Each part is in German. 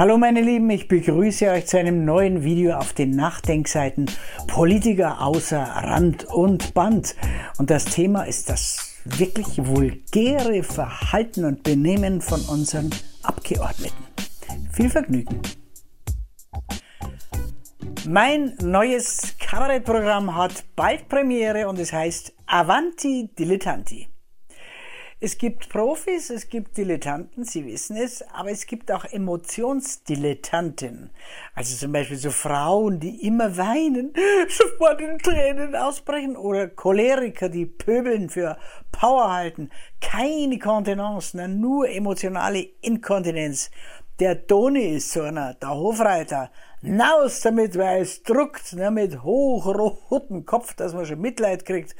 Hallo meine Lieben, ich begrüße euch zu einem neuen Video auf den Nachdenkseiten Politiker außer Rand und Band. Und das Thema ist das wirklich vulgäre Verhalten und Benehmen von unseren Abgeordneten. Viel Vergnügen. Mein neues Kabarettprogramm hat bald Premiere und es heißt Avanti Dilettanti. Es gibt Profis, es gibt Dilettanten, Sie wissen es, aber es gibt auch Emotionsdilettanten. Also zum Beispiel so Frauen, die immer weinen, sofort in Tränen ausbrechen oder Choleriker, die pöbeln für Power halten. Keine Kontenance, nur emotionale Inkontinenz. Der Toni ist so einer, der Hofreiter. Naus damit, weil es druckt, ne, mit hochrotem Kopf, dass man schon Mitleid kriegt.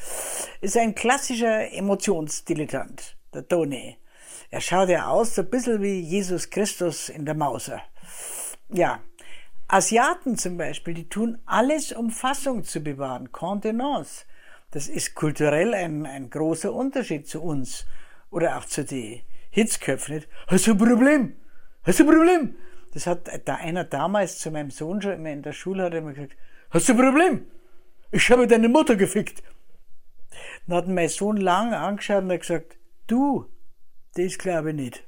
Ist ein klassischer Emotionsdilettant, der Toni. Er schaut ja aus so ein bisschen wie Jesus Christus in der Mauser. Ja. Asiaten zum Beispiel, die tun alles, um Fassung zu bewahren. Contenance. Das ist kulturell ein, ein großer Unterschied zu uns. Oder auch zu den Hitzköpfen? Hast du ein Problem? Hast du ein Problem? Das hat da einer damals zu meinem Sohn schon immer in der Schule hat immer gesagt, hast du ein Problem? Ich habe deine Mutter gefickt. Dann hat mein Sohn lang angeschaut und hat gesagt, du, das glaube ich nicht.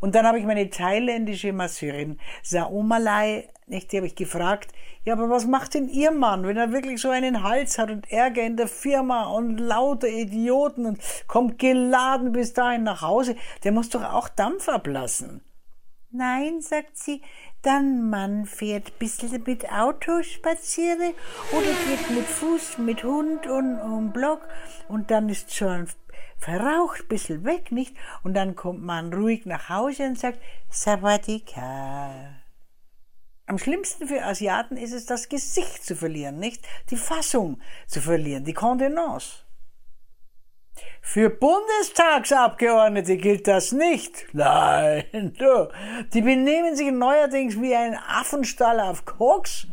Und dann habe ich meine thailändische Masseurin Saomalai, nicht, die habe ich gefragt, ja, aber was macht denn Ihr Mann, wenn er wirklich so einen Hals hat und Ärger in der Firma und lauter Idioten und kommt geladen bis dahin nach Hause, der muss doch auch Dampf ablassen. Nein, sagt sie, dann man fährt bissl mit Auto spazieren oder geht mit Fuß, mit Hund und, und Block und dann ist schon verraucht, bissl weg, nicht? Und dann kommt man ruhig nach Hause und sagt, Sawadika. Am schlimmsten für Asiaten ist es, das Gesicht zu verlieren, nicht? Die Fassung zu verlieren, die Kontenance. Für Bundestagsabgeordnete gilt das nicht. Nein, du. Die benehmen sich neuerdings wie ein Affenstall auf Koks.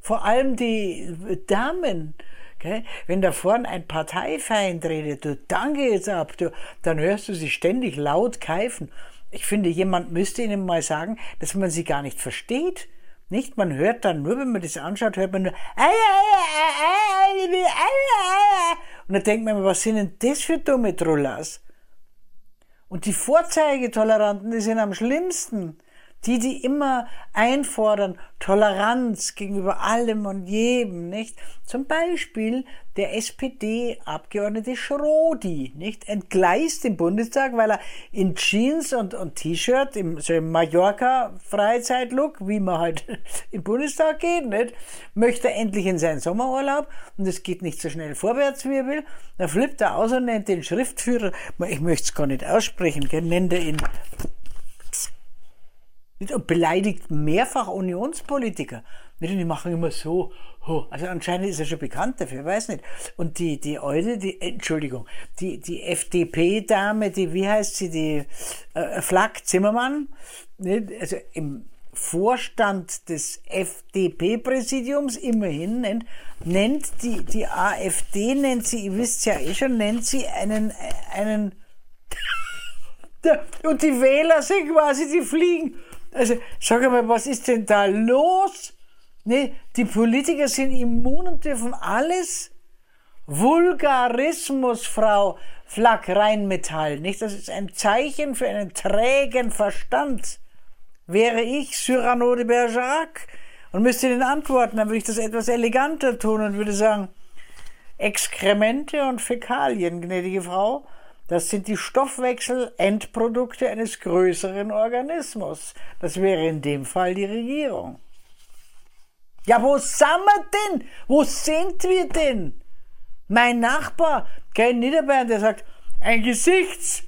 Vor allem die Damen. Okay? Wenn da vorne ein Parteifeind redet, du danke jetzt ab, du, dann hörst du sie ständig laut keifen. Ich finde, jemand müsste ihnen mal sagen, dass man sie gar nicht versteht. Nicht? Man hört dann nur, wenn man das anschaut, hört man nur und dann denkt man, was sind denn das für dumme Trollas? Und die Vorzeigetoleranten, die sind am schlimmsten. Die, die immer einfordern, Toleranz gegenüber allem und jedem, nicht? Zum Beispiel der SPD-Abgeordnete Schrodi, nicht? Entgleist im Bundestag, weil er in Jeans und, und T-Shirt, im, so im Mallorca-Freizeitlook, wie man halt im Bundestag geht, nicht? Möchte endlich in seinen Sommerurlaub und es geht nicht so schnell vorwärts, wie er will. Dann flippt er aus und nennt den Schriftführer, ich möchte es gar nicht aussprechen, nennt er ihn und beleidigt mehrfach Unionspolitiker. Die machen immer so. Also anscheinend ist er schon bekannt dafür, weiß nicht. Und die, die alte, die, Entschuldigung, die, die FDP-Dame, die, wie heißt sie, die äh, Flack Zimmermann, nicht? also im Vorstand des FDP-Präsidiums immerhin nennt, nennt die, die AfD, nennt sie, ihr wisst ja eh schon, nennt sie einen, einen, und die Wähler sind quasi, die fliegen also, sag mal, was ist denn da los? Nee, die Politiker sind immun und dürfen alles. Vulgarismus, Frau Flack Rheinmetall, nicht? Das ist ein Zeichen für einen trägen Verstand. Wäre ich Cyrano de Bergerac und müsste den antworten, dann würde ich das etwas eleganter tun und würde sagen, Exkremente und Fäkalien, gnädige Frau, das sind die Stoffwechselendprodukte eines größeren Organismus. Das wäre in dem Fall die Regierung. Ja, wo sind wir denn? Wo sind wir denn? Mein Nachbar, kein Niederbayern, der sagt, ein Gesichts,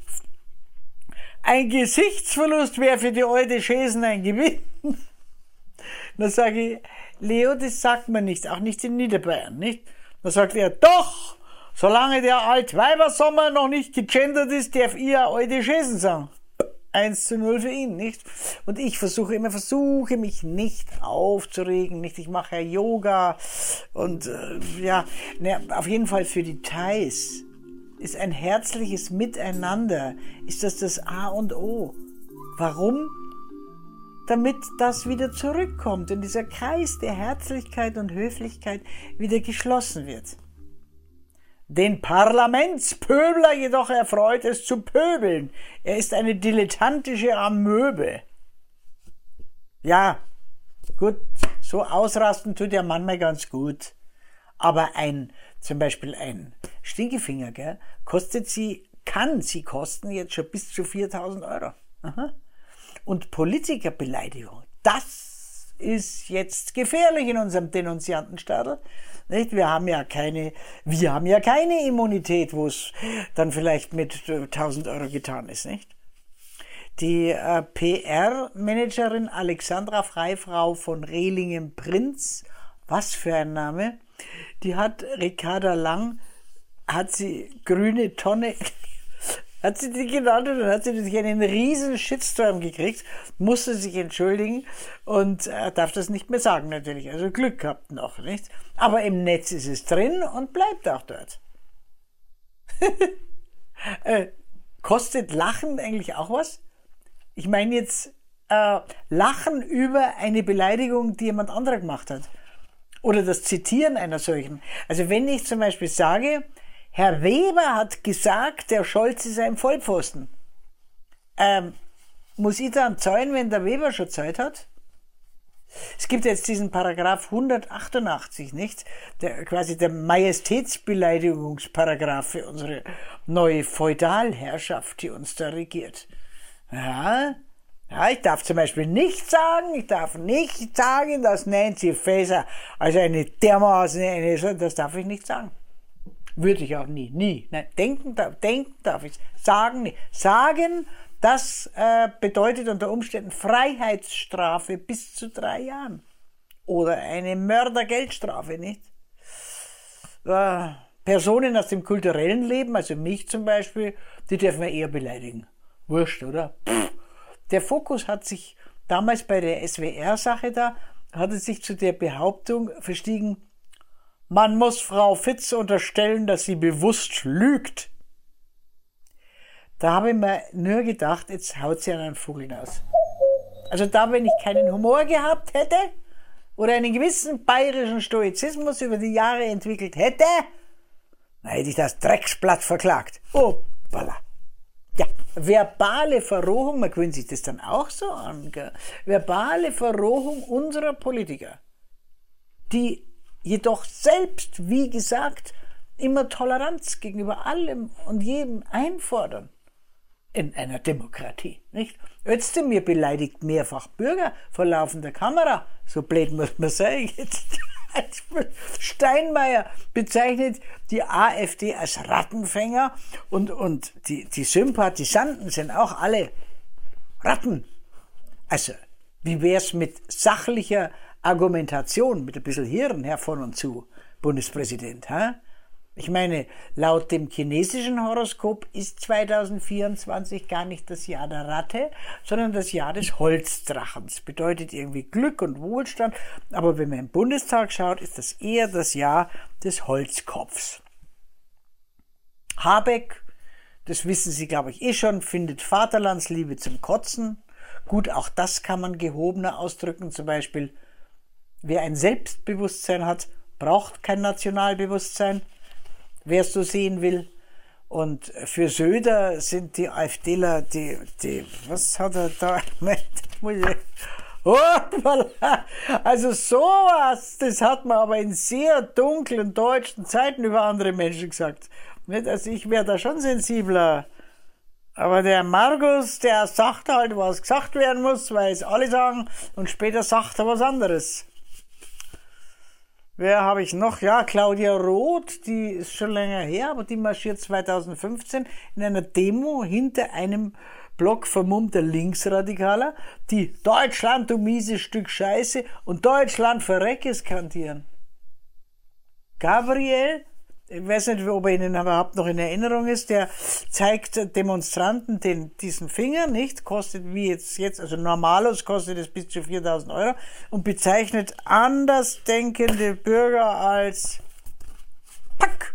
ein Gesichtsverlust wäre für die alte Schäsen ein Gewinn. Dann sage ich, Leo, das sagt man nicht, auch nicht in Niederbayern, nicht? Dann sagt er, doch, Solange der Altweibersommer noch nicht gegendert ist, darf ihr alte Schäsen sagen. 1 zu 0 für ihn, nicht? Und ich versuche immer, versuche mich nicht aufzuregen, nicht? Ich mache ja Yoga und äh, ja, ne, auf jeden Fall für die Thais ist ein herzliches Miteinander, ist das das A und O. Warum? damit das wieder zurückkommt und dieser Kreis der Herzlichkeit und Höflichkeit wieder geschlossen wird. Den Parlamentspöbler jedoch erfreut es zu pöbeln. Er ist eine dilettantische Amöbe. Ja, gut, so ausrasten tut er manchmal ganz gut. Aber ein, zum Beispiel ein Stinkefinger, gell, kostet sie, kann sie kosten jetzt schon bis zu 4000 Euro. Und Politikerbeleidigung, das ist jetzt gefährlich in unserem Denunziantenstadel. Nicht? Wir haben ja keine, wir haben ja keine Immunität, wo es dann vielleicht mit 1000 Euro getan ist, nicht? Die äh, PR-Managerin Alexandra Freifrau von Rehlingen-Prinz, was für ein Name, die hat Ricarda Lang, hat sie grüne Tonne hat sie die genannt und dann hat sie natürlich einen riesen Shitstorm gekriegt, musste sich entschuldigen und äh, darf das nicht mehr sagen natürlich. Also Glück gehabt noch, nicht? Aber im Netz ist es drin und bleibt auch dort. äh, kostet Lachen eigentlich auch was? Ich meine jetzt äh, Lachen über eine Beleidigung, die jemand anderer gemacht hat. Oder das Zitieren einer solchen. Also wenn ich zum Beispiel sage, Herr Weber hat gesagt, der Scholz ist ein Vollpfosten. Ähm, muss ich dann zahlen, wenn der Weber schon Zeit hat? Es gibt jetzt diesen Paragraph 188, nicht? Der, quasi der Majestätsbeleidigungsparagraph für unsere neue Feudalherrschaft, die uns da regiert. Ja, ja, ich darf zum Beispiel nicht sagen, ich darf nicht sagen, dass Nancy Faeser also eine dermaßen eine, das darf ich nicht sagen. Würde ich auch nie, nie. Nein, denken, denken darf ich. Sagen nicht. Sagen, das äh, bedeutet unter Umständen Freiheitsstrafe bis zu drei Jahren. Oder eine Mördergeldstrafe, nicht? Äh, Personen aus dem kulturellen Leben, also mich zum Beispiel, die dürfen wir eher beleidigen. Wurscht, oder? Pff. Der Fokus hat sich damals bei der SWR-Sache da, hat es sich zu der Behauptung verstiegen, man muss Frau Fitz unterstellen, dass sie bewusst lügt. Da habe ich mir nur gedacht, jetzt haut sie einen Vogel aus. Also da, wenn ich keinen Humor gehabt hätte oder einen gewissen bayerischen Stoizismus über die Jahre entwickelt hätte, dann hätte ich das Drecksblatt verklagt. Oh, voilà. Ja, verbale Verrohung, man gewöhnt sich das dann auch so an, gell? verbale Verrohung unserer Politiker, die jedoch selbst, wie gesagt, immer Toleranz gegenüber allem und jedem einfordern. In einer Demokratie, nicht? Özdemir beleidigt mehrfach Bürger vor laufender Kamera. So blöd muss man sein jetzt. Steinmeier bezeichnet die AfD als Rattenfänger und, und die, die Sympathisanten sind auch alle Ratten. Also, wie wär's mit sachlicher Argumentation mit ein bisschen Hirn her von und zu, Bundespräsident. Ha? Ich meine, laut dem chinesischen Horoskop ist 2024 gar nicht das Jahr der Ratte, sondern das Jahr des Holzdrachens. Bedeutet irgendwie Glück und Wohlstand. Aber wenn man im Bundestag schaut, ist das eher das Jahr des Holzkopfs. Habeck, das wissen Sie, glaube ich, eh schon, findet Vaterlandsliebe zum Kotzen. Gut, auch das kann man gehobener ausdrücken, zum Beispiel Wer ein Selbstbewusstsein hat, braucht kein Nationalbewusstsein, wer es so sehen will. Und für Söder sind die AfDler, die, die, was hat er da? Also sowas, das hat man aber in sehr dunklen deutschen Zeiten über andere Menschen gesagt. Also ich wäre da schon sensibler. Aber der Markus, der sagt halt, was gesagt werden muss, weil es alle sagen, und später sagt er was anderes. Wer habe ich noch? Ja, Claudia Roth, die ist schon länger her, aber die marschiert 2015 in einer Demo hinter einem Block vermummter Linksradikaler, die Deutschland, du mieses Stück Scheiße und Deutschland verrecke skandieren. Gabriel ich weiß nicht, ob er Ihnen überhaupt noch in Erinnerung ist, der zeigt Demonstranten den, diesen Finger, nicht? Kostet wie jetzt, jetzt, also normalos kostet es bis zu 4000 Euro und bezeichnet andersdenkende Bürger als Pack.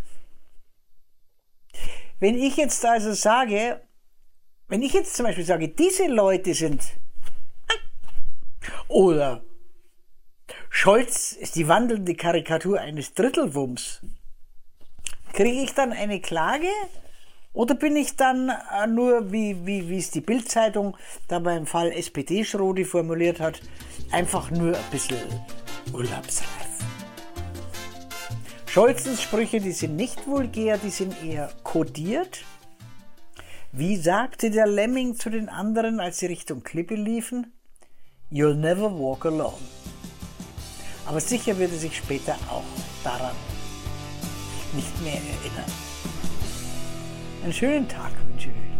Wenn ich jetzt also sage, wenn ich jetzt zum Beispiel sage, diese Leute sind Oder Scholz ist die wandelnde Karikatur eines Drittelwumms. Kriege ich dann eine Klage? Oder bin ich dann äh, nur, wie, wie, wie es die Bildzeitung da beim Fall SPD-Schrodi formuliert hat, einfach nur ein bisschen urlaubsreif? Scholzens Sprüche, die sind nicht vulgär, die sind eher kodiert. Wie sagte der Lemming zu den anderen, als sie Richtung Klippe liefen? You'll never walk alone. Aber sicher wird er sich später auch daran nicht mehr erinnern. Einen schönen Tag wünsche ich euch.